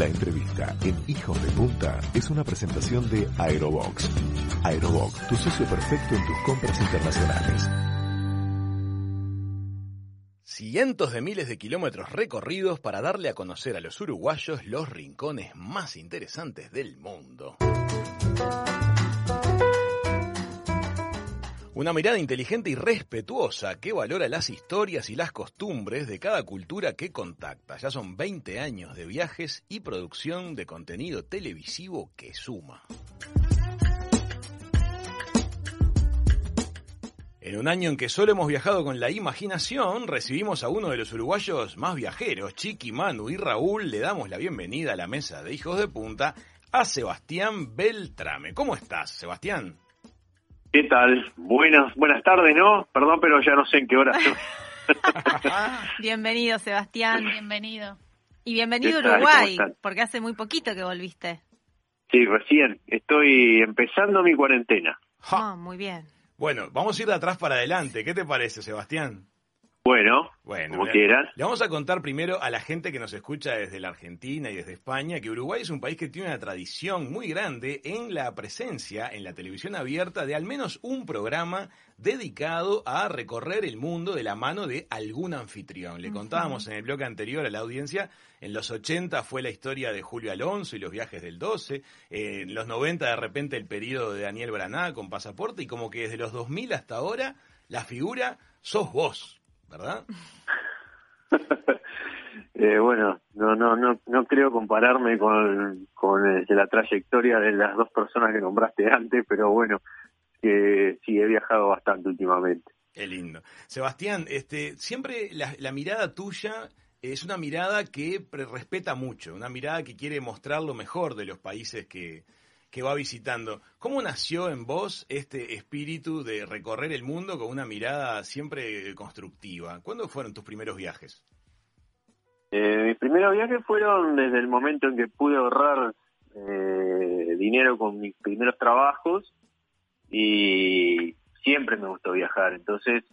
La entrevista en Hijos de Punta es una presentación de Aerobox. Aerobox, tu socio perfecto en tus compras internacionales. Cientos de miles de kilómetros recorridos para darle a conocer a los uruguayos los rincones más interesantes del mundo. Una mirada inteligente y respetuosa que valora las historias y las costumbres de cada cultura que contacta. Ya son 20 años de viajes y producción de contenido televisivo que suma. En un año en que solo hemos viajado con la imaginación, recibimos a uno de los uruguayos más viajeros, Chiqui, Manu y Raúl. Le damos la bienvenida a la mesa de Hijos de Punta a Sebastián Beltrame. ¿Cómo estás, Sebastián? ¿Qué tal? Buenas, buenas tardes, ¿no? Perdón, pero ya no sé en qué hora. bienvenido, Sebastián. Bienvenido. Y bienvenido a Uruguay, porque hace muy poquito que volviste. Sí, recién. Estoy empezando mi cuarentena. Ah, muy bien. Bueno, vamos a ir de atrás para adelante. ¿Qué te parece, Sebastián? Bueno, bueno como quieran. Le vamos a contar primero a la gente que nos escucha desde la Argentina y desde España que Uruguay es un país que tiene una tradición muy grande en la presencia en la televisión abierta de al menos un programa dedicado a recorrer el mundo de la mano de algún anfitrión. Le contábamos en el bloque anterior a la audiencia, en los 80 fue la historia de Julio Alonso y los viajes del 12, en los 90 de repente el periodo de Daniel Braná con pasaporte y como que desde los 2000 hasta ahora la figura sos vos. ¿Verdad? eh, bueno, no, no, no, no creo compararme con, con este, la trayectoria de las dos personas que nombraste antes, pero bueno, que sí he viajado bastante últimamente. Qué lindo. Sebastián, este, siempre la, la mirada tuya es una mirada que respeta mucho, una mirada que quiere mostrar lo mejor de los países que, que va visitando. ¿Cómo nació en vos este espíritu de recorrer el mundo con una mirada siempre constructiva? ¿Cuándo fueron tus primeros viajes? Eh, mis primeros viajes fueron desde el momento en que pude ahorrar eh, dinero con mis primeros trabajos y siempre me gustó viajar. Entonces,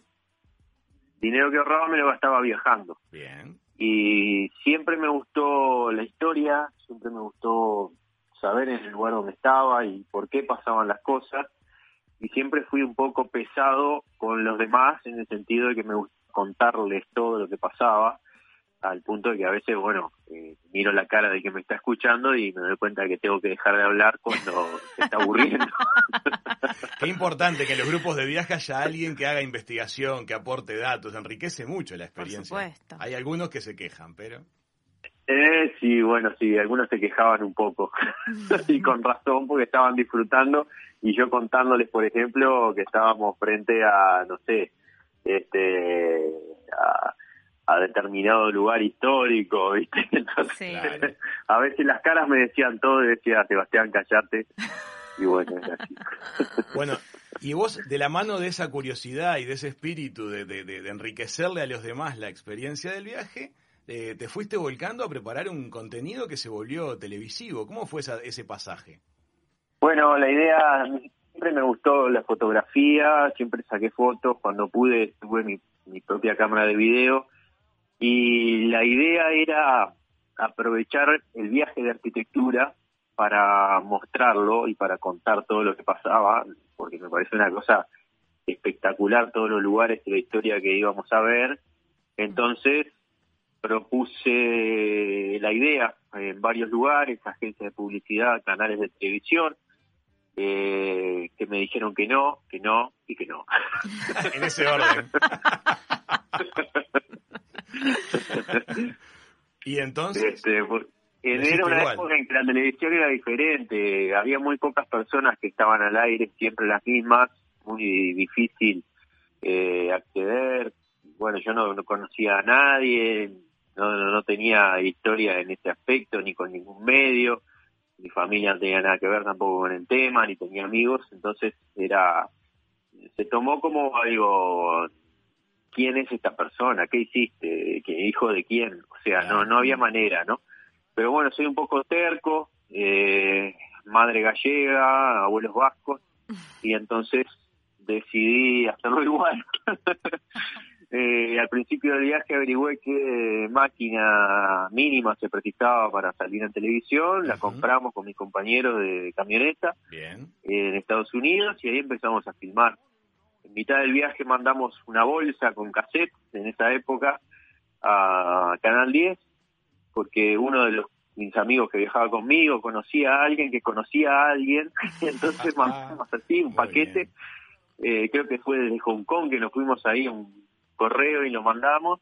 dinero que ahorraba me lo gastaba viajando. Bien. Y siempre me gustó la historia, siempre me gustó saber en el lugar donde estaba y por qué pasaban las cosas. Y siempre fui un poco pesado con los demás en el sentido de que me gusta contarles todo lo que pasaba, al punto de que a veces, bueno, eh, miro la cara de que me está escuchando y me doy cuenta de que tengo que dejar de hablar cuando se está aburriendo. Qué importante que en los grupos de viaje haya alguien que haga investigación, que aporte datos, enriquece mucho la experiencia. Por supuesto. Hay algunos que se quejan, pero... Eh, sí, bueno, sí, algunos se quejaban un poco y con razón porque estaban disfrutando y yo contándoles, por ejemplo, que estábamos frente a, no sé, este, a, determinado lugar histórico, ¿viste? Entonces, a veces las caras me decían todo y decía, Sebastián, callate. Y bueno, es así. Bueno, y vos, de la mano de esa curiosidad y de ese espíritu de, de, de enriquecerle a los demás la experiencia del viaje, eh, te fuiste volcando a preparar un contenido que se volvió televisivo. ¿Cómo fue ese pasaje? Bueno, la idea, siempre me gustó la fotografía, siempre saqué fotos, cuando pude tuve mi, mi propia cámara de video y la idea era aprovechar el viaje de arquitectura para mostrarlo y para contar todo lo que pasaba, porque me parece una cosa espectacular todos los lugares de la historia que íbamos a ver. Entonces propuse la idea en varios lugares, agencias de publicidad, canales de televisión, eh, que me dijeron que no, que no y que no. en ese orden. y entonces... Este, era una época en que la televisión era diferente, había muy pocas personas que estaban al aire, siempre las mismas, muy difícil eh, acceder. Bueno, yo no conocía a nadie, no, no, tenía historia en ese aspecto, ni con ningún medio, mi familia no tenía nada que ver tampoco con el tema, ni tenía amigos, entonces era, se tomó como algo, ¿quién es esta persona? ¿Qué hiciste? ¿Qué hijo de quién? O sea, no, no había manera, ¿no? Pero bueno, soy un poco terco, eh, madre gallega, abuelos vascos, y entonces decidí hacerlo igual. Eh, al principio del viaje averigüé qué máquina mínima se precisaba para salir en televisión, la compramos con mis compañeros de camioneta en Estados Unidos y ahí empezamos a filmar. En mitad del viaje mandamos una bolsa con cassette en esa época a Canal 10 porque uno de los mis amigos que viajaba conmigo conocía a alguien que conocía a alguien, entonces mandamos así un paquete, eh, creo que fue desde Hong Kong que nos fuimos ahí un correo y lo mandamos,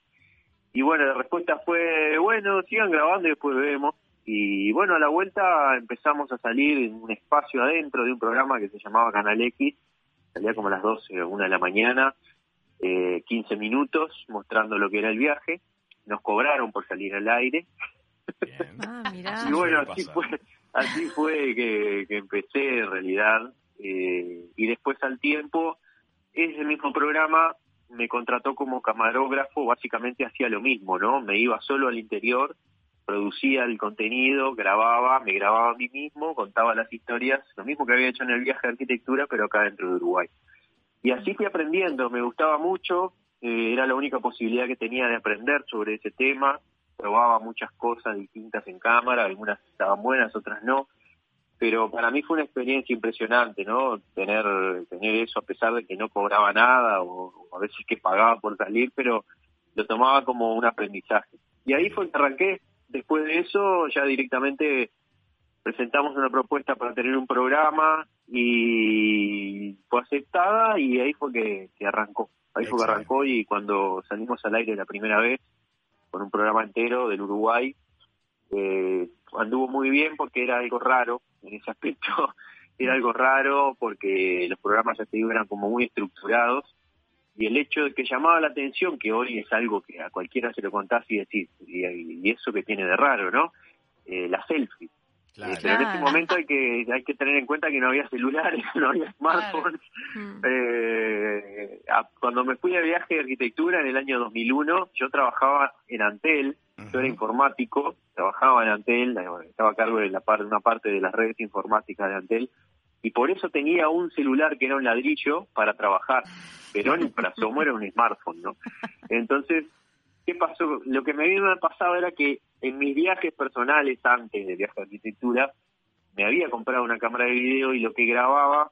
y bueno, la respuesta fue, bueno, sigan grabando y después vemos, y bueno, a la vuelta empezamos a salir en un espacio adentro de un programa que se llamaba Canal X, salía como a las 12 o 1 de la mañana, eh, 15 minutos mostrando lo que era el viaje, nos cobraron por salir al aire. Ah, y bueno, así fue, así fue que, empecé en realidad. Eh, y después al tiempo, ese mismo programa me contrató como camarógrafo, básicamente hacía lo mismo, ¿no? Me iba solo al interior, producía el contenido, grababa, me grababa a mí mismo, contaba las historias, lo mismo que había hecho en el viaje de arquitectura, pero acá dentro de Uruguay. Y así fui aprendiendo, me gustaba mucho, eh, era la única posibilidad que tenía de aprender sobre ese tema, probaba muchas cosas distintas en cámara, algunas estaban buenas, otras no, pero para mí fue una experiencia impresionante, ¿no? Tener, tener eso a pesar de que no cobraba nada o, a veces que pagaba por salir, pero lo tomaba como un aprendizaje. Y ahí fue que arranqué, después de eso ya directamente presentamos una propuesta para tener un programa y fue aceptada y ahí fue que, que arrancó. Ahí fue que arrancó y cuando salimos al aire la primera vez con un programa entero del Uruguay, eh, anduvo muy bien porque era algo raro en ese aspecto, era algo raro porque los programas ya te digo eran como muy estructurados y el hecho de que llamaba la atención, que hoy es algo que a cualquiera se lo contás y decís, y, eso que tiene de raro, ¿no? Eh, la selfie. Eh, pero en ese momento hay que hay que tener en cuenta que no había celulares, no había smartphones. Mm. Eh, cuando me fui de viaje de arquitectura en el año 2001, yo trabajaba en Antel, yo era informático, trabajaba en Antel, estaba a cargo de la una parte de las redes informáticas de Antel, y por eso tenía un celular que era un ladrillo para trabajar, pero ni para asomo era un smartphone, ¿no? Entonces, ¿qué pasó? Lo que me había pasado era que en mis viajes personales antes de viaje de arquitectura, me había comprado una cámara de video y lo que grababa,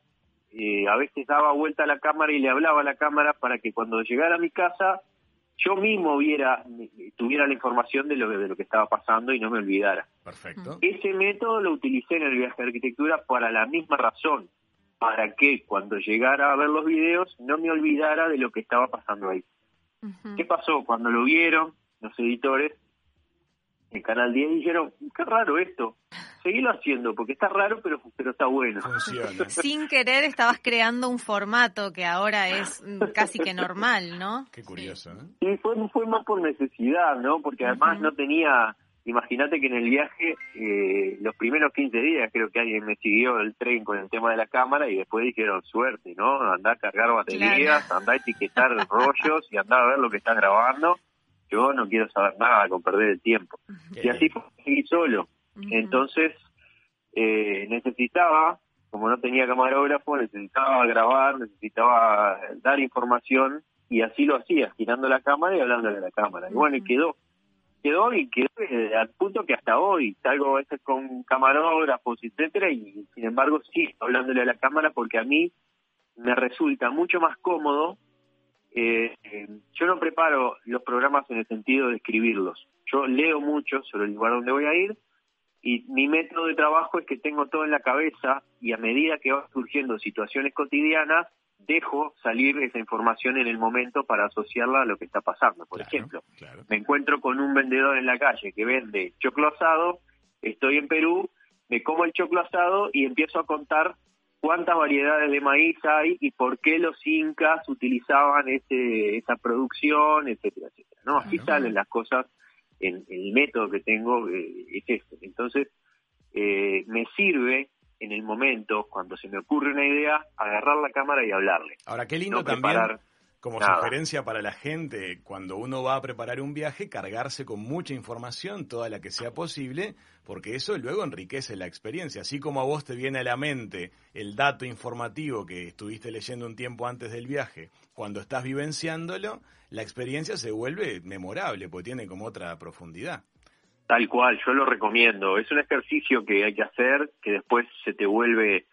eh, a veces daba vuelta a la cámara y le hablaba a la cámara para que cuando llegara a mi casa yo mismo viera, tuviera la información de lo, de lo que estaba pasando y no me olvidara. Perfecto. Ese método lo utilicé en el viaje de arquitectura para la misma razón, para que cuando llegara a ver los videos no me olvidara de lo que estaba pasando ahí. ¿Qué pasó? Cuando lo vieron los editores, en Canal 10 dijeron, qué raro esto, seguilo haciendo, porque está raro, pero, pero está bueno. Sin querer estabas creando un formato que ahora es casi que normal, ¿no? Qué curioso. Sí, fue, fue más por necesidad, ¿no? Porque además no tenía, imagínate que en el viaje, eh, los primeros 15 días creo que alguien me siguió el tren con el tema de la cámara y después dijeron, suerte, ¿no? Andá a cargar baterías, andá a etiquetar rollos y andá a ver lo que estás grabando yo no quiero saber nada con perder el tiempo. Y así fue, seguí solo. Entonces, eh, necesitaba, como no tenía camarógrafo, necesitaba grabar, necesitaba dar información, y así lo hacía, girando la cámara y hablando de la cámara. Y bueno, y quedó. Quedó y quedó eh, al punto que hasta hoy salgo a veces con camarógrafos, etcétera, y sin embargo sí, hablándole a la cámara porque a mí me resulta mucho más cómodo eh, yo no preparo los programas en el sentido de escribirlos. Yo leo mucho sobre el lugar donde voy a ir y mi método de trabajo es que tengo todo en la cabeza y a medida que van surgiendo situaciones cotidianas, dejo salir esa información en el momento para asociarla a lo que está pasando. Por ejemplo, me encuentro con un vendedor en la calle que vende choclo asado, estoy en Perú, me como el choclo asado y empiezo a contar cuántas variedades de maíz hay y por qué los incas utilizaban ese, esa producción, etcétera, etcétera. ¿no? Así salen las cosas, en, el método que tengo eh, es este. Entonces, eh, me sirve en el momento, cuando se me ocurre una idea, agarrar la cámara y hablarle. Ahora, qué lindo también Como sugerencia para la gente, cuando uno va a preparar un viaje, cargarse con mucha información, toda la que sea posible, porque eso luego enriquece la experiencia. Así como a vos te viene a la mente el dato informativo que estuviste leyendo un tiempo antes del viaje, cuando estás vivenciándolo, la experiencia se vuelve memorable, porque tiene como otra profundidad. Tal cual, yo lo recomiendo. Es un ejercicio que hay que hacer, que después se te vuelve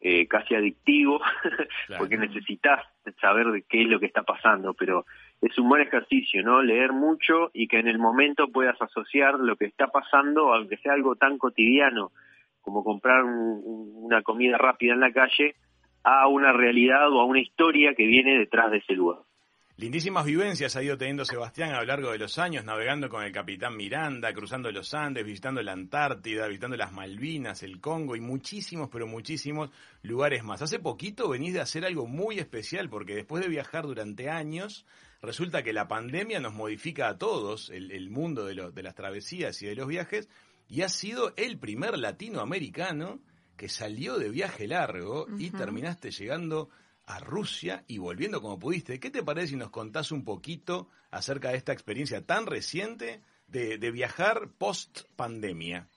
eh, casi adictivo, porque necesitas saber de qué es lo que está pasando, pero es un buen ejercicio, ¿no? Leer mucho y que en el momento puedas asociar lo que está pasando, aunque sea algo tan cotidiano como comprar una comida rápida en la calle, a una realidad o a una historia que viene detrás de ese lugar. Lindísimas vivencias ha ido teniendo Sebastián a lo largo de los años, navegando con el capitán Miranda, cruzando los Andes, visitando la Antártida, visitando las Malvinas, el Congo y muchísimos, pero muchísimos lugares más. Hace poquito venís de hacer algo muy especial porque después de viajar durante años, resulta que la pandemia nos modifica a todos el, mundo de, de las travesías y de los viajes y has sido el primer latinoamericano que salió de viaje largo y terminaste llegando a Rusia y volviendo como pudiste. ¿Qué te parece si nos contás un poquito acerca de esta experiencia tan reciente de, viajar post pandemia?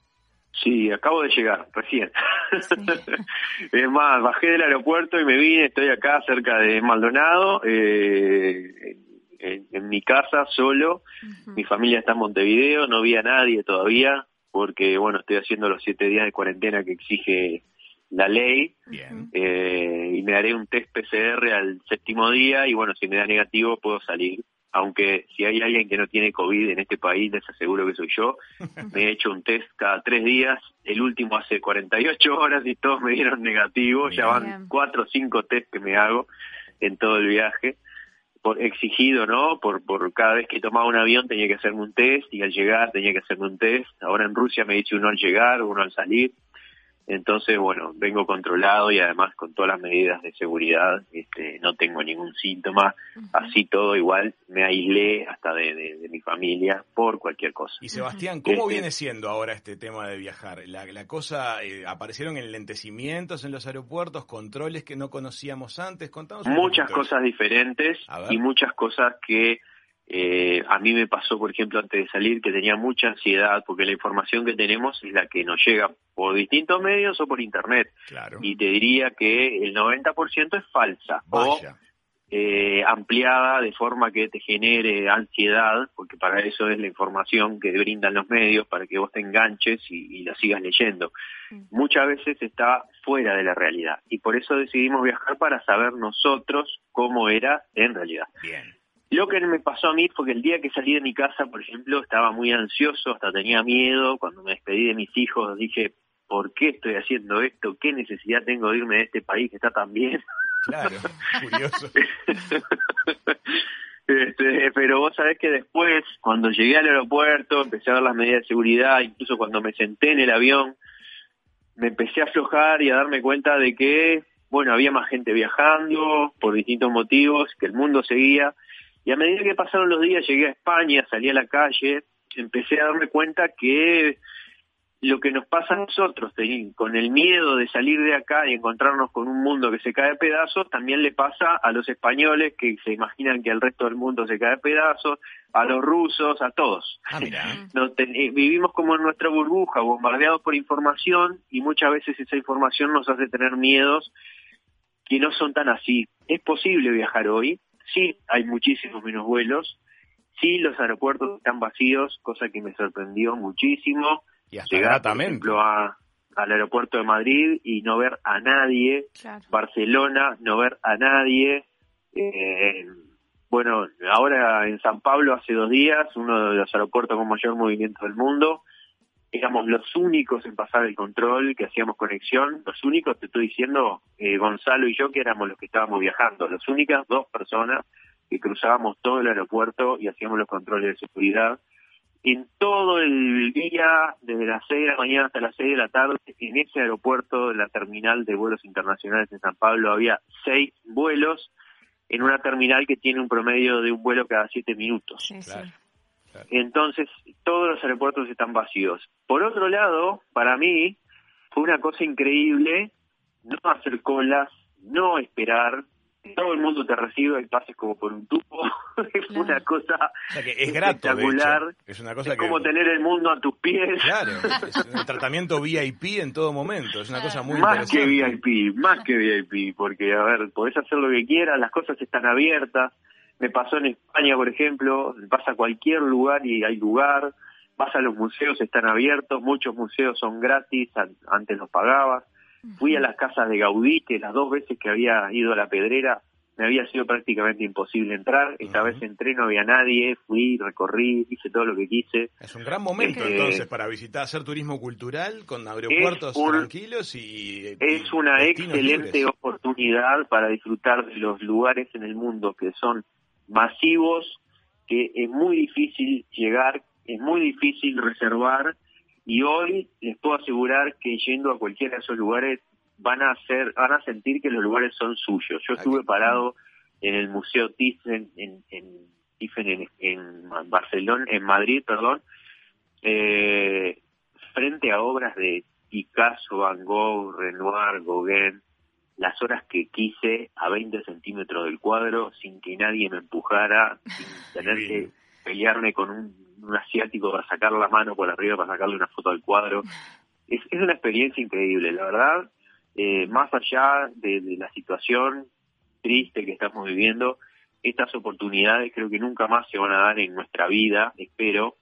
Sí, acabo de llegar, recién. es más, bajé del aeropuerto y me vine, estoy acá cerca de Maldonado, eh, en, mi casa solo. Mi familia está en Montevideo, no vi a nadie todavía, porque bueno, estoy haciendo los siete días de cuarentena que exige la ley eh, y me haré un test PCR al séptimo día y bueno, si me da negativo puedo salir. Aunque si hay alguien que no tiene COVID en este país, les aseguro que soy yo. Me he hecho un test cada tres días, el último hace 48 horas y todos me dieron negativo. Ya van cuatro o cinco test que me hago en todo el viaje. Por, exigido, ¿no? Por, por cada vez que tomaba un avión tenía que hacerme un test y al llegar tenía que hacerme un test. Ahora en Rusia me dice uno al llegar, uno al salir. Entonces, bueno, vengo controlado y además con todas las medidas de seguridad, este, no tengo ningún síntoma, así todo igual me aislé hasta de, mi familia por cualquier cosa. Y Sebastián, ¿cómo este, viene siendo ahora este tema de viajar? La, cosa, eh, aparecieron enlentecimientos en los aeropuertos, controles que no conocíamos antes, contamos. Muchas cosas diferentes y muchas cosas que eh, a mí me pasó, por ejemplo, antes de salir, que tenía mucha ansiedad porque la información que tenemos es la que nos llega por distintos medios o por internet. Y te diría que el 90% es falsa o eh, ampliada de forma que te genere ansiedad, porque para eso es la información que brindan los medios, para que vos te enganches y, la sigas leyendo. Mm. Muchas veces está fuera de la realidad y por eso decidimos viajar para saber nosotros cómo era en realidad. Bien. Lo que me pasó a mí fue que el día que salí de mi casa, por ejemplo, estaba muy ansioso, hasta tenía miedo. Cuando me despedí de mis hijos, dije, ¿por qué estoy haciendo esto? ¿Qué necesidad tengo de irme de este país que está tan bien? Claro, curioso. Este, pero vos sabés que después, cuando llegué al aeropuerto, empecé a ver las medidas de seguridad, incluso cuando me senté en el avión, me empecé a aflojar y a darme cuenta de que, bueno, había más gente viajando por distintos motivos, que el mundo seguía y a medida que pasaron los días, llegué a España, salí a la calle, empecé a darme cuenta que lo que nos pasa a nosotros, con el miedo de salir de acá y encontrarnos con un mundo que se cae a pedazos, también le pasa a los españoles que se imaginan que el resto del mundo se cae a pedazos, a los rusos, a todos. Ah, eh, vivimos como en nuestra burbuja, bombardeados por información y muchas veces esa información nos hace tener miedos que no son tan así. Es posible viajar hoy, Sí, hay muchísimos menos vuelos. Sí, los aeropuertos están vacíos, cosa que me sorprendió muchísimo. Y Llegar, por ejemplo, a, al aeropuerto de Madrid y no ver a nadie. Barcelona, no ver a nadie. Eh, bueno, ahora en San Pablo hace dos días, uno de los aeropuertos con mayor movimiento del mundo, éramos los únicos en pasar el control, que hacíamos conexión, los únicos, te estoy diciendo, eh, Gonzalo y yo, que éramos los que estábamos viajando, las únicas dos personas que cruzábamos todo el aeropuerto y hacíamos los controles de seguridad. En todo el día, desde las 6 de la mañana hasta las 6 de la tarde, en ese aeropuerto, en la terminal de vuelos internacionales de San Pablo, había seis vuelos en una terminal que tiene un promedio de un vuelo cada siete minutos. Entonces, todos los aeropuertos están vacíos. Por otro lado, para mí, fue una cosa increíble no hacer colas, no esperar, todo el mundo te recibe y pases como por un tubo. es una cosa es espectacular. Es una cosa como tener el mundo a tus pies. Claro, es un tratamiento VIP en todo momento. Es una cosa muy Más que VIP, más que VIP, porque, a ver, podés hacer lo que quieras, las cosas están abiertas. Me pasó en España, por ejemplo, vas a cualquier lugar y hay lugar. Vas a los museos, están abiertos. Muchos museos son gratis, antes los pagabas Fui a las casas de Gaudí, que las dos veces que había ido a la Pedrera me había sido prácticamente imposible entrar. Esta vez entré, no había nadie, fui, recorrí, hice todo lo que quise. Es un gran momento este, entonces para visitar, hacer turismo cultural con aeropuertos tranquilos y... Es una excelente oportunidad para disfrutar de los lugares en el mundo que son masivos, que es muy difícil llegar, es muy difícil reservar y hoy les puedo asegurar que yendo a cualquiera de esos lugares van a hacer, van a sentir que los lugares son suyos. Yo estuve parado en el Museo Thyssen en, en, en, Barcelona, en Madrid, perdón, eh, frente a obras de Picasso, Van Gogh, Renoir, Gauguin, las horas que quise a 20 centímetros del cuadro, sin que nadie me empujara, sin tener que pelearme con un un asiático para sacar la mano por arriba para sacarle una foto al cuadro. Es, es una experiencia increíble, la verdad. Eh, más allá de, de, la situación triste que estamos viviendo, estas oportunidades creo que nunca más se van a dar en nuestra vida, espero,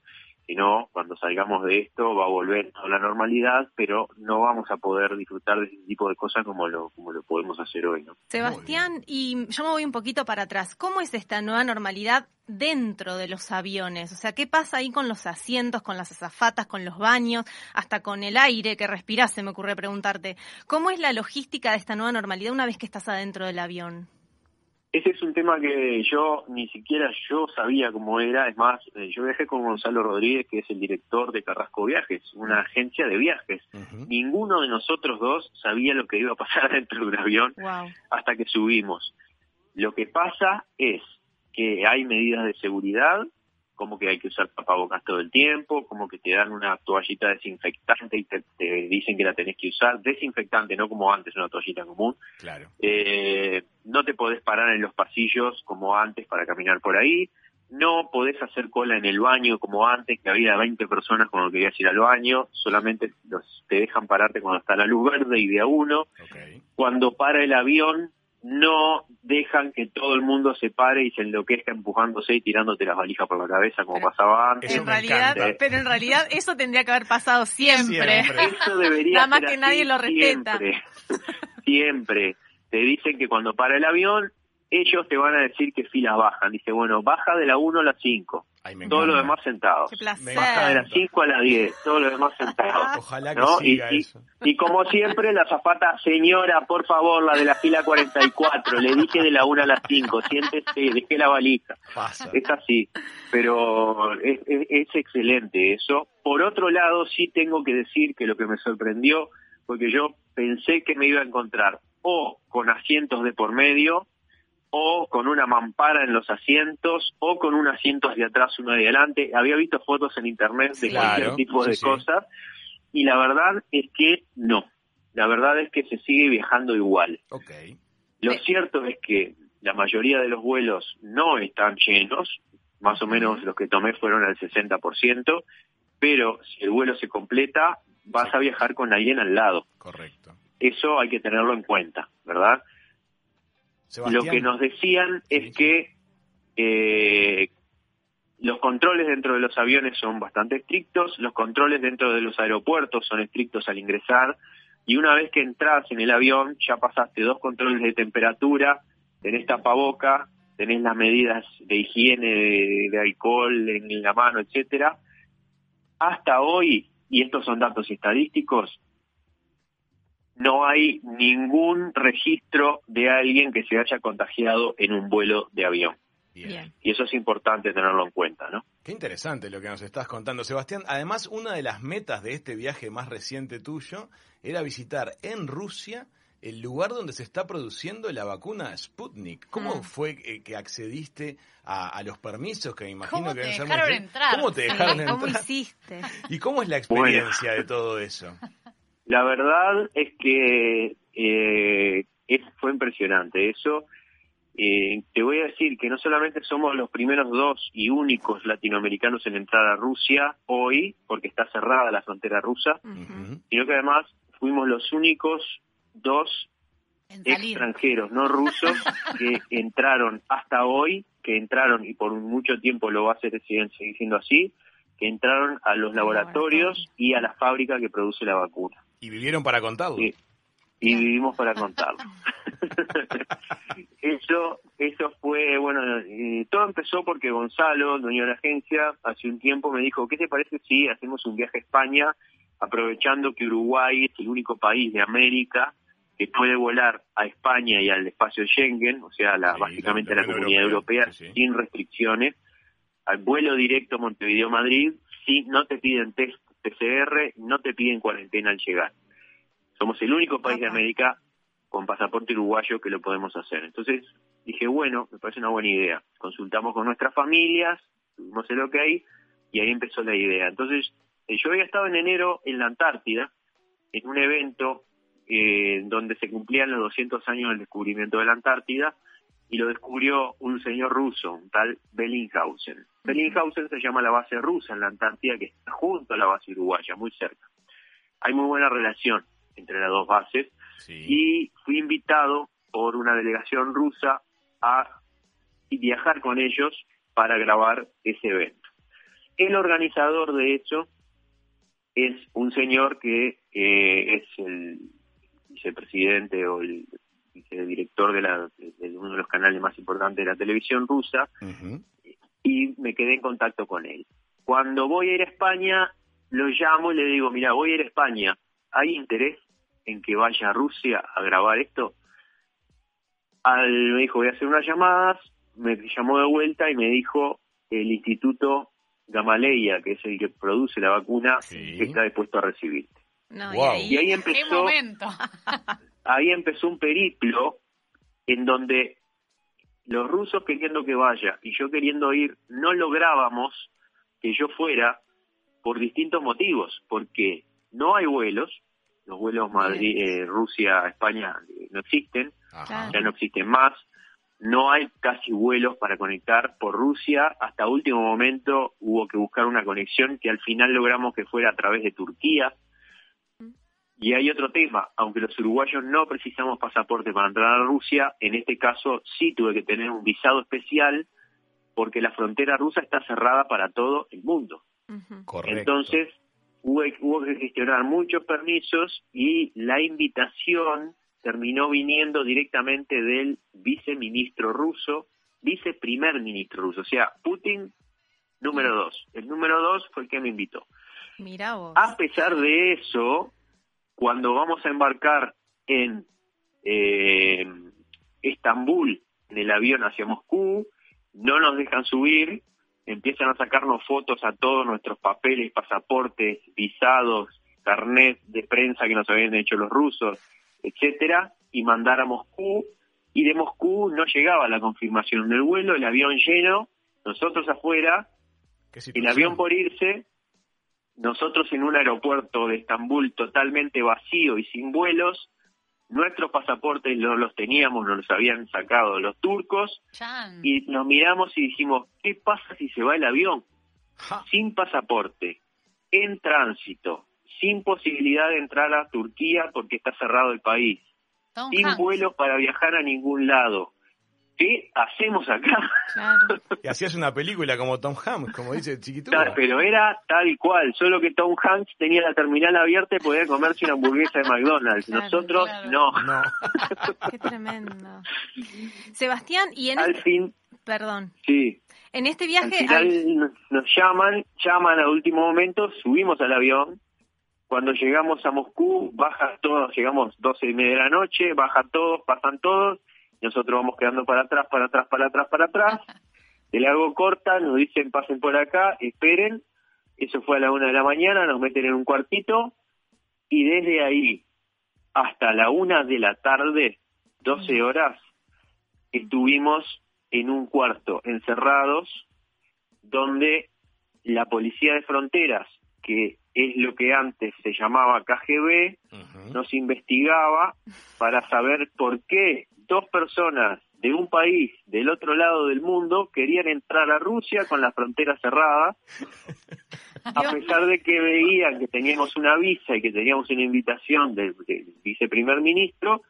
si no, cuando salgamos de esto va a volver a la normalidad, pero no vamos a poder disfrutar de ese tipo de cosas como lo, como lo podemos hacer hoy. ¿no? Sebastián, y yo me voy un poquito para atrás. ¿Cómo es esta nueva normalidad dentro de los aviones? O sea, ¿qué pasa ahí con los asientos, con las azafatas, con los baños, hasta con el aire que respiras? Se me ocurre preguntarte. ¿Cómo es la logística de esta nueva normalidad una vez que estás adentro del avión? Ese es un tema que yo ni siquiera yo sabía cómo era. Es más, eh, yo viajé con Gonzalo Rodríguez, que es el director de Carrasco Viajes, una agencia de viajes. Ninguno de nosotros dos sabía lo que iba a pasar dentro de un avión hasta que subimos. Lo que pasa es que hay medidas de seguridad como que hay que usar tapabocas todo el tiempo, como que te dan una toallita desinfectante y te, dicen que la tenés que usar, desinfectante, no como antes una toallita común. Claro. Eh, no te podés parar en los pasillos como antes para caminar por ahí, no podés hacer cola en el baño como antes, que había 20 personas cuando querías ir al baño, solamente los, te dejan pararte cuando está la luz verde y de a uno. Cuando para el avión, no dejan que todo el mundo se pare y se enloquezca empujándose y tirándote las valijas por la cabeza como pasaba antes. En realidad, pero en realidad eso tendría que haber pasado siempre. Eso debería Nada más que nadie lo respeta. Siempre. siempre. Te dicen que cuando para el avión ellos te van a decir que filas bajan. Dice, bueno, baja de la 1 a la 5. todo lo demás sentados. Baja de la 5 a la 10, todo lo demás sentados. Ojalá que siga y, eso. Y, como siempre, la zapata, señora, por favor, la de la fila 44, le dije de la 1 a la 5, siéntese, dejé la valija. Es así, pero es, es excelente eso. Por otro lado, sí tengo que decir que lo que me sorprendió, porque yo pensé que me iba a encontrar o con asientos de por medio, o con una mampara en los asientos, o con un asiento hacia atrás, uno de adelante. Había visto fotos en internet de cualquier tipo de cosas, y la verdad es que no. La verdad es que se sigue viajando igual. Okay. Lo cierto es que la mayoría de los vuelos no están llenos, más o menos los que tomé fueron al 60%, pero si el vuelo se completa, vas a viajar con alguien al lado. Correcto. Eso hay que tenerlo en cuenta, ¿verdad? Lo que nos decían es que eh, los controles dentro de los aviones son bastante estrictos, los controles dentro de los aeropuertos son estrictos al ingresar, y una vez que entras en el avión ya pasaste dos controles de temperatura, tenés tapaboca, tenés las medidas de higiene, de, de alcohol en la mano, etcétera. Hasta hoy, y estos son datos estadísticos, no hay ningún registro de alguien que se haya contagiado en un vuelo de avión. Y eso es importante tenerlo en cuenta, ¿no? Qué interesante lo que nos estás contando, Sebastián. Además, una de las metas de este viaje más reciente tuyo era visitar en Rusia el lugar donde se está produciendo la vacuna Sputnik. ¿Cómo mm. fue que accediste a, los permisos que me imagino ¿Cómo que te dejaron entrar? ¿Cómo te dejaron entrar? ¿Cómo hiciste? ¿Y cómo es la experiencia de todo eso? La verdad es que eh, fue impresionante eso. eh, te voy a decir que no solamente somos los primeros dos y únicos latinoamericanos en entrar a Rusia hoy, porque está cerrada la frontera rusa, sino que además fuimos los únicos dos extranjeros no rusos que entraron hasta hoy, que entraron y por mucho tiempo lo va a hacer, siguen siendo así, que entraron a los laboratorios y a la fábrica que produce la vacuna. ¿Y vivieron para contarlo? y vivimos para contarlo. eso, eso fue, bueno, todo empezó porque Gonzalo, dueño de la agencia, hace un tiempo me dijo, ¿qué te parece si hacemos un viaje a España, aprovechando que Uruguay es el único país de América que puede volar a España y al espacio Schengen, o sea, la, básicamente a la comunidad europea, sin restricciones, al vuelo directo Montevideo-Madrid, si no te piden test PCR, no te piden cuarentena al llegar. Somos el único país de América con pasaporte uruguayo que lo podemos hacer. Entonces dije, bueno, me parece una buena idea. Consultamos con nuestras familias, tuvimos el ok y ahí empezó la idea. Entonces, eh, yo había estado en enero en la Antártida, en un evento eh, donde se cumplían los 200 años del descubrimiento de la Antártida y lo descubrió un señor ruso, un tal Bellinghausen. Bellinghausen se llama la base rusa en la Antártida, que está junto a la base uruguaya, muy cerca. Hay muy buena relación entre las dos bases y fui invitado por una delegación rusa a viajar con ellos para grabar ese evento. El organizador de eso es un señor que eh, es el vicepresidente o el vicedirector de, la, de, uno de los canales más importantes de la televisión rusa y me quedé en contacto con él. Cuando voy a ir a España, lo llamo y le digo, mira, voy a ir a España, ¿hay interés? en que vaya a Rusia a grabar esto, al, me dijo, voy a hacer unas llamadas, me llamó de vuelta y me dijo el Instituto Gamaleya, que es el que produce la vacuna, está dispuesto a recibirte. y, ahí, empezó, ahí empezó un periplo en donde los rusos queriendo que vaya y yo queriendo ir, no lográbamos que yo fuera por distintos motivos, porque no hay vuelos, los vuelos Madrid, eh, Rusia, España eh, no existen, ya no existen más, no hay casi vuelos para conectar por Rusia, hasta último momento hubo que buscar una conexión que al final logramos que fuera a través de Turquía. Y hay otro tema, aunque los uruguayos no precisamos pasaporte para entrar a Rusia, en este caso sí tuve que tener un visado especial porque la frontera rusa está cerrada para todo el mundo. Entonces, hubo, que gestionar muchos permisos y la invitación terminó viniendo directamente del viceministro ruso, viceprimer ministro ruso, o sea, Putin número dos. El número dos fue el que me invitó. Mira A pesar de eso, cuando vamos a embarcar en eh, Estambul, en el avión hacia Moscú, no nos dejan subir empiezan a sacarnos fotos a todos nuestros papeles, pasaportes, visados, carnet de prensa que nos habían hecho los rusos, etcétera, y mandar a Moscú. Y de Moscú no llegaba la confirmación del vuelo, el avión lleno, nosotros afuera, el avión por irse, nosotros en un aeropuerto de Estambul totalmente vacío y sin vuelos, Nuestros pasaportes no los teníamos, nos los habían sacado los turcos y nos miramos y dijimos, ¿qué pasa si se va el avión? Sin pasaporte, en tránsito, sin posibilidad de entrar a Turquía porque está cerrado el país, sin vuelos para viajar a ningún lado. ¿Qué hacemos acá? Claro. Y hacías una película como Tom Hanks, como dice el chiquito. pero era tal cual, solo que Tom Hanks tenía la terminal abierta y podía comerse una hamburguesa de McDonald's. Nosotros no. no. Qué tremendo. Sebastián, y en al este... fin, perdón. Sí. En este viaje nos llaman, llaman al último momento, subimos al avión. Cuando llegamos a Moscú, baja todos, llegamos doce y media de la noche, baja todos, pasan todos nosotros vamos quedando para atrás, para atrás, para atrás, para atrás. El hago corta, nos dicen pasen por acá, esperen. Eso fue a la una de la mañana, nos meten en un cuartito y desde ahí hasta la una de la tarde, 12 horas, estuvimos en un cuarto encerrados donde la policía de fronteras, que es lo que antes se llamaba KGB, nos investigaba para saber por qué dos personas de un país del otro lado del mundo querían entrar a Rusia con la frontera cerrada, a pesar de que veían que teníamos una visa y que teníamos una invitación del, viceprimer ministro,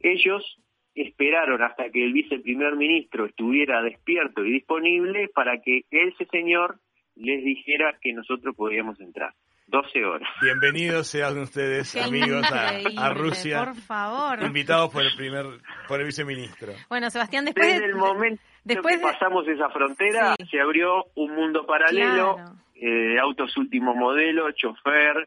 ellos esperaron hasta que el viceprimer ministro estuviera despierto y disponible para que ese señor les dijera que nosotros podíamos entrar. 12 horas. Bienvenidos sean ustedes, amigos, a, Rusia. Por favor. Invitados por el primer, por el viceministro. Bueno, Sebastián, después Desde el momento después que pasamos esa frontera, se abrió un mundo paralelo, eh, autos último modelo, chofer,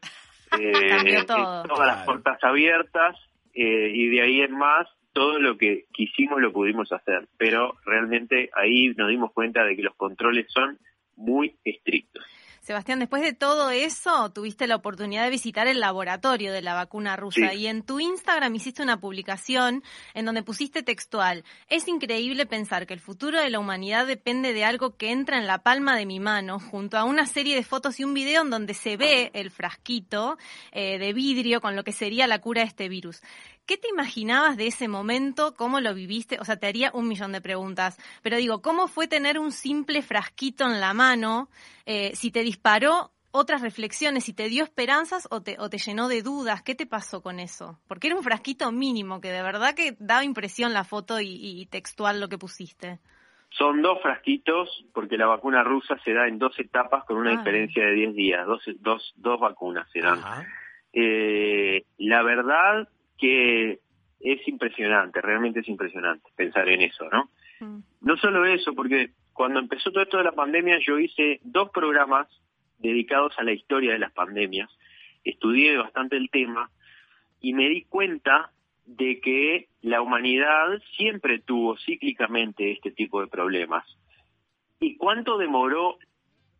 eh, todas las puertas abiertas, eh, y de ahí en más, todo lo que quisimos lo pudimos hacer. Pero realmente ahí nos dimos cuenta de que los controles son muy estrictos. Sebastián, después de todo eso, tuviste la oportunidad de visitar el laboratorio de la vacuna rusa y en tu Instagram hiciste una publicación en donde pusiste textual, es increíble pensar que el futuro de la humanidad depende de algo que entra en la palma de mi mano, junto a una serie de fotos y un video en donde se ve el frasquito eh, de vidrio con lo que sería la cura de este virus. ¿Qué te imaginabas de ese momento? ¿Cómo lo viviste? O sea, te haría un millón de preguntas. Pero digo, ¿cómo fue tener un simple frasquito en la mano? Eh, si te disparó otras reflexiones, si te dio esperanzas o te, o te llenó de dudas, ¿qué te pasó con eso? Porque era un frasquito mínimo, que de verdad que daba impresión la foto y, textual lo que pusiste. Son dos frasquitos, porque la vacuna rusa se da en dos etapas con una ah. diferencia de 10 días, dos, dos, dos vacunas se dan. Eh, la verdad que es impresionante, realmente es impresionante pensar en eso, ¿no? Mm. No solo eso, porque cuando empezó todo esto de la pandemia yo hice dos programas dedicados a la historia de las pandemias, estudié bastante el tema y me di cuenta de que la humanidad siempre tuvo cíclicamente este tipo de problemas. ¿Y cuánto demoró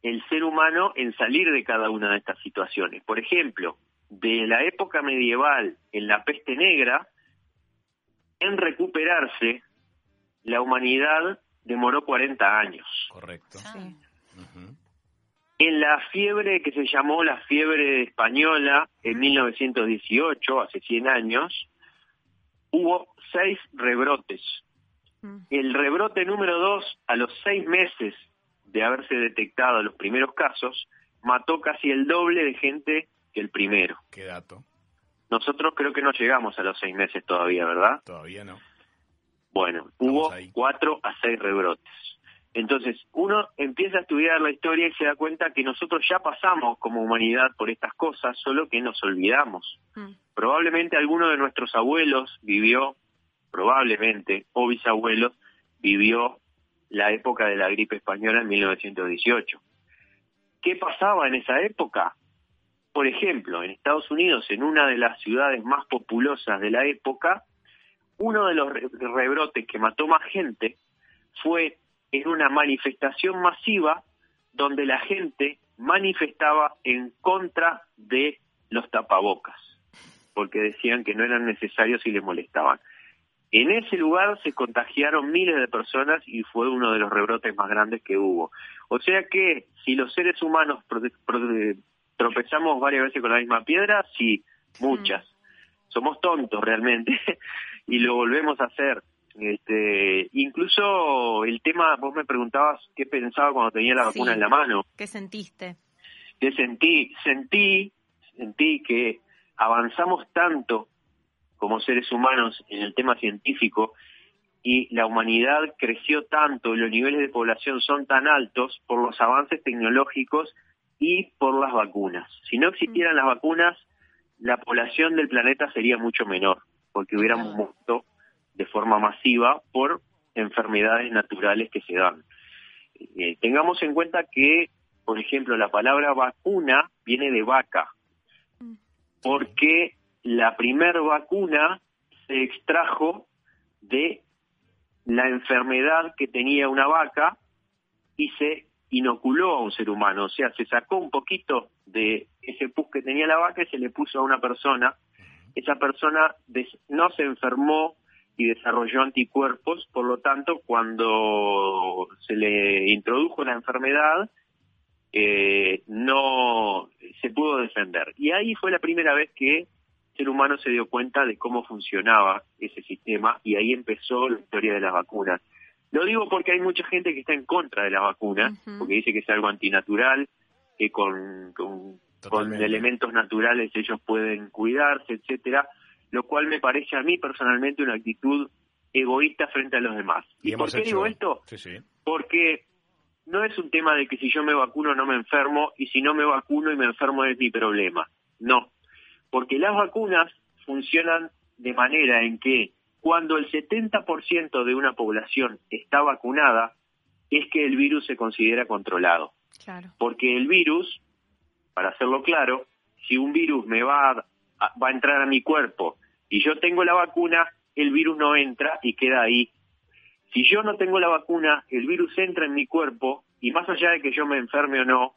el ser humano en salir de cada una de estas situaciones? Por ejemplo, de la época medieval en la peste negra, en recuperarse, la humanidad demoró 40 años. Correcto. En la fiebre que se llamó la fiebre española en 1918, hace 100 años, hubo seis rebrotes. Mm. El rebrote número dos, a los seis meses de haberse detectado los primeros casos, mató casi el doble de gente que el primero. ¿Qué dato? Nosotros creo que no llegamos a los seis meses todavía, ¿verdad? Todavía no. Bueno, hubo cuatro a seis rebrotes. Entonces, uno empieza a estudiar la historia y se da cuenta que nosotros ya pasamos como humanidad por estas cosas, solo que nos olvidamos. Mm. Probablemente alguno de nuestros abuelos vivió, probablemente, o bisabuelos, vivió la época de la gripe española en 1918. ¿Qué pasaba en esa época? Por ejemplo, en Estados Unidos, en una de las ciudades más populosas de la época, uno de los rebrotes que mató más gente fue en una manifestación masiva donde la gente manifestaba en contra de los tapabocas, porque decían que no eran necesarios y les molestaban. En ese lugar se contagiaron miles de personas y fue uno de los rebrotes más grandes que hubo. O sea que si los seres humanos tropezamos varias veces con la misma piedra, sí, muchas. Somos tontos realmente y lo volvemos a hacer. Este, incluso el tema, vos me preguntabas qué pensaba cuando tenía la vacuna en la mano. ¿Qué sentiste? ¿Qué sentí? Sentí, sentí que avanzamos tanto como seres humanos en el tema científico y la humanidad creció tanto, los niveles de población son tan altos por los avances tecnológicos y por las vacunas. Si no existieran las vacunas, la población del planeta sería mucho menor, porque hubiéramos muerto de forma masiva por enfermedades naturales que se dan. Eh, tengamos en cuenta que, por ejemplo, la palabra vacuna viene de vaca, porque la primer vacuna se extrajo de la enfermedad que tenía una vaca y se inoculó a un ser humano, o sea, se sacó un poquito de ese pus que tenía la vaca y se le puso a una persona. Esa persona no se enfermó y desarrolló anticuerpos, por lo tanto, cuando se le introdujo la enfermedad, eh, no se pudo defender. Y ahí fue la primera vez que el ser humano se dio cuenta de cómo funcionaba ese sistema y ahí empezó la historia de las vacunas. Lo digo porque hay mucha gente que está en contra de las vacunas, porque dice que es algo antinatural, que con, con, elementos naturales ellos pueden cuidarse, etcétera, lo cual me parece a mí personalmente una actitud egoísta frente a los demás. ¿Y, por qué digo esto? Porque no es un tema de que si yo me vacuno no me enfermo y si no me vacuno y me enfermo es mi problema. No, porque las vacunas funcionan de manera en que cuando el 70% de una población está vacunada, es que el virus se considera controlado. Porque el virus, para hacerlo claro, si un virus me va a, va a entrar a mi cuerpo y yo tengo la vacuna, el virus no entra y queda ahí. Si yo no tengo la vacuna, el virus entra en mi cuerpo y más allá de que yo me enferme o no,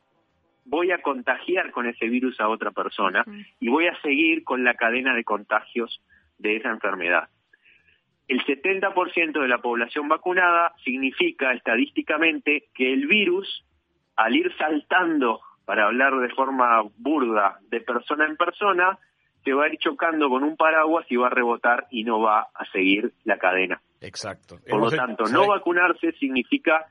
voy a contagiar con ese virus a otra persona y voy a seguir con la cadena de contagios de esa enfermedad. El 70% de la población vacunada significa estadísticamente que el virus, al ir saltando, para hablar de forma burda, de persona en persona, se va a ir chocando con un paraguas y va a rebotar y no va a seguir la cadena. Exacto. Por lo tanto, no vacunarse significa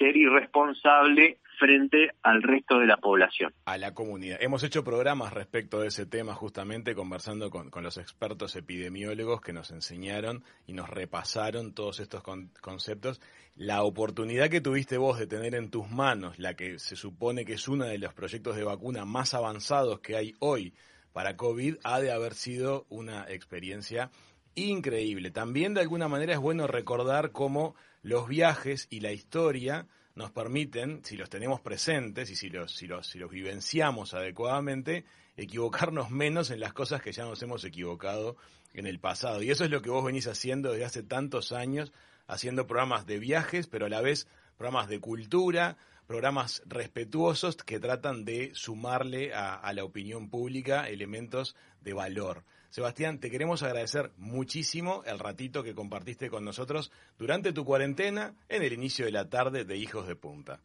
ser irresponsable frente al resto de la población. A la comunidad. Hemos hecho programas respecto de ese tema justamente conversando con, los expertos epidemiólogos que nos enseñaron y nos repasaron todos estos conceptos. La oportunidad que tuviste vos de tener en tus manos, la que se supone que es uno de los proyectos de vacuna más avanzados que hay hoy para COVID, ha de haber sido una experiencia increíble. También de alguna manera es bueno recordar cómo los viajes y la historia nos permiten, si los tenemos presentes y si los, si los, si los vivenciamos adecuadamente, equivocarnos menos en las cosas que ya nos hemos equivocado en el pasado. Y eso es lo que vos venís haciendo desde hace tantos años, haciendo programas de viajes, pero a la vez programas de cultura, programas respetuosos que tratan de sumarle a la opinión pública elementos de valor. Sebastián, te queremos agradecer muchísimo el ratito que compartiste con nosotros durante tu cuarentena en el inicio de la tarde de Hijos de Punta.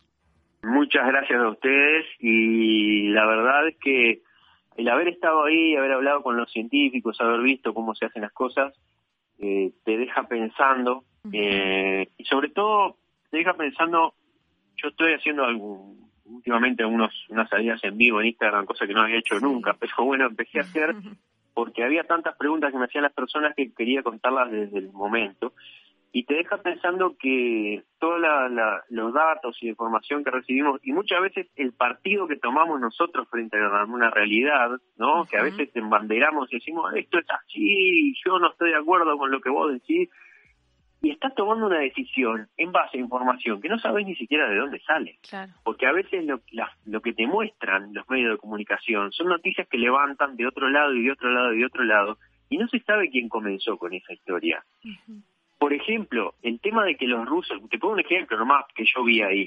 Muchas gracias a ustedes y la verdad es que el haber estado ahí, haber hablado con los científicos, haber visto cómo se hacen las cosas, eh, te deja pensando eh, y sobre todo te deja pensando, yo estoy haciendo algún, últimamente unos, unas salidas en vivo en Instagram, cosa que no había hecho nunca, pero bueno, empecé a hacer porque había tantas preguntas que me hacían las personas que quería contarlas desde el momento. Y te deja pensando que todos los datos y información que recibimos, y muchas veces el partido que tomamos nosotros frente a una realidad, ¿no? Que a veces embanderamos y decimos, esto es así, yo no estoy de acuerdo con lo que vos decís, y estás tomando una decisión en base a información que no sabes ni siquiera de dónde sale. Porque a veces lo, lo que te muestran los medios de comunicación son noticias que levantan de otro lado y de otro lado y de otro lado, y no se sabe quién comenzó con esa historia. Por ejemplo, el tema de que los rusos, te pongo un ejemplo nomás que yo vi ahí.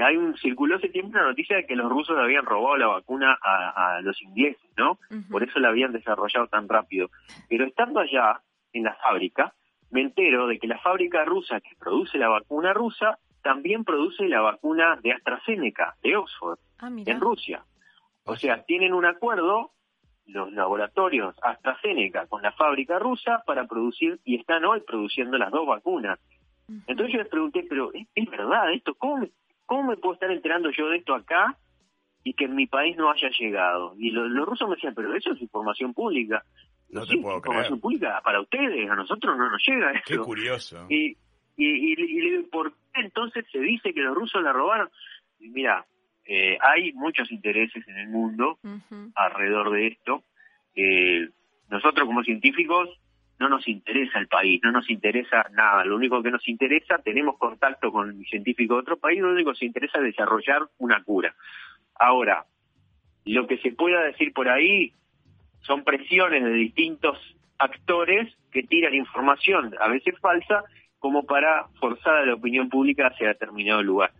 hay un circuló hace tiempo una noticia de que los rusos habían robado la vacuna a, los ingleses, ¿no? Por eso la habían desarrollado tan rápido. Pero estando allá en la fábrica, me entero de que la fábrica rusa que produce la vacuna rusa también produce la vacuna de AstraZeneca, de Oxford, ah, en Rusia. O sea, tienen un acuerdo los laboratorios AstraZeneca con la fábrica rusa para producir, y están hoy produciendo las dos vacunas. Entonces yo les pregunté, pero ¿es, verdad esto? ¿Cómo, ¿Cómo me puedo estar enterando yo de esto acá y que en mi país no haya llegado? Y los rusos me decían, pero eso es información pública. No te puedo información pública para ustedes, a nosotros no nos llega esto. Qué curioso. Y, y, y, por qué entonces se dice que los rusos la robaron? Mira, eh, hay muchos intereses en el mundo alrededor de esto. Eh, nosotros como científicos no nos interesa el país, no nos interesa nada. Lo único que nos interesa, tenemos contacto con científicos de otro país, lo único que nos interesa es desarrollar una cura. Ahora, lo que se pueda decir por ahí son presiones de distintos actores que tiran información, a veces falsa, como para forzar a la opinión pública hacia determinado lugar.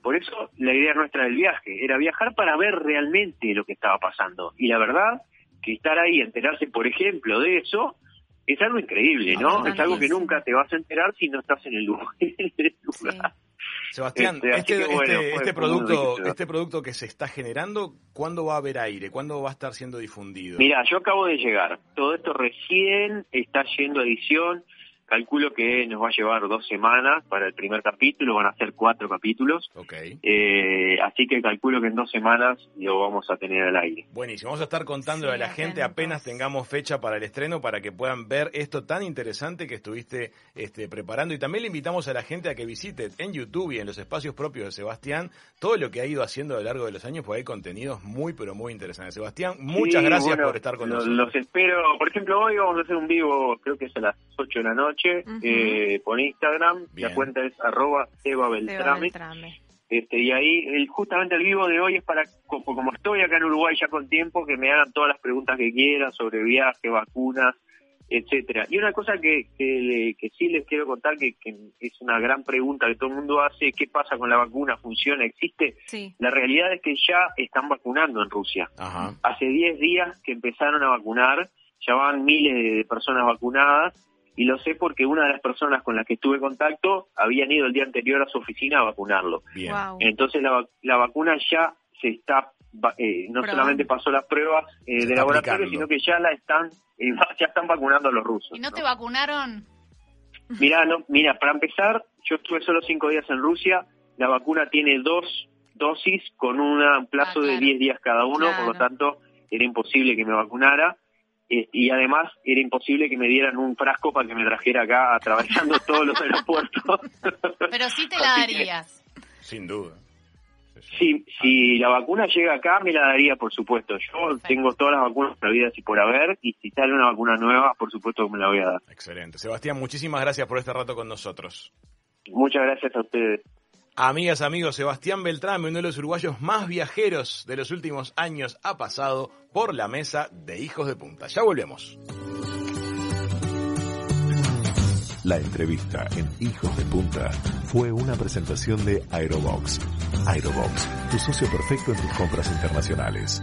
Por eso la idea nuestra del viaje era viajar para ver realmente lo que estaba pasando. Y la verdad que estar ahí, enterarse, por ejemplo, de eso, es algo increíble, ¿no? Es algo que nunca te vas a enterar si no estás en el lugar. Sebastián, este, este, este, este producto, este producto que se está generando, ¿cuándo va a haber aire? ¿Cuándo va a estar siendo difundido? Mira, yo acabo de llegar. Todo esto recién está yendo a edición. Calculo que nos va a llevar dos semanas para el primer capítulo, van a ser cuatro capítulos. Okay. Eh, así que calculo que en dos semanas lo vamos a tener al aire. Buenísimo, vamos a estar contándole a la gente apenas tengamos fecha para el estreno para que puedan ver esto tan interesante que estuviste este, preparando. Y también le invitamos a la gente a que visite en YouTube y en los espacios propios de Sebastián todo lo que ha ido haciendo a lo largo de los años, porque hay contenidos muy, pero muy interesantes. Sebastián, muchas gracias por estar con nosotros. Los espero, por ejemplo, hoy vamos a hacer un vivo, creo que es a las 8 de la noche eh, por Instagram. La cuenta es arroba Eva Beltrame. Este, y ahí, justamente el vivo de hoy es para, como, estoy acá en Uruguay ya con tiempo, que me hagan todas las preguntas que quieran sobre viaje, vacunas, etcétera. Y una cosa que, que, sí les quiero contar, que, es una gran pregunta que todo el mundo hace, ¿qué pasa con la vacuna? ¿Funciona? ¿Existe? La realidad es que ya están vacunando en Rusia. Hace 10 días que empezaron a vacunar, ya van miles de personas vacunadas, y lo sé porque una de las personas con las que tuve contacto habían ido el día anterior a su oficina a vacunarlo. Entonces la, la vacuna ya se está, eh, no solamente pasó las pruebas eh, de laboratorio, sino que ya la están, eh, ya están vacunando a los rusos. ¿Y no te vacunaron? Mira, no, mira, para empezar, yo estuve solo cinco días en Rusia, la vacuna tiene dos dosis con un plazo ah, de 10 días cada uno, por lo tanto era imposible que me vacunara. Eh, y además era imposible que me dieran un frasco para que me trajera acá atravesando todos los aeropuertos. Pero sí te la darías. Sin duda. Si, si la vacuna llega acá, me la daría, por supuesto. Yo tengo todas las vacunas previdas y por haber, y si sale una vacuna nueva, por supuesto que me la voy a dar. Excelente. Sebastián, muchísimas gracias por este rato con nosotros. Muchas gracias a ustedes. Amigas, amigos, Sebastián Beltrán, uno de los uruguayos más viajeros de los últimos años, ha pasado por la mesa de Hijos de Punta. Ya volvemos. La entrevista en Hijos de Punta fue una presentación de Aerobox. Aerobox, tu socio perfecto en tus compras internacionales.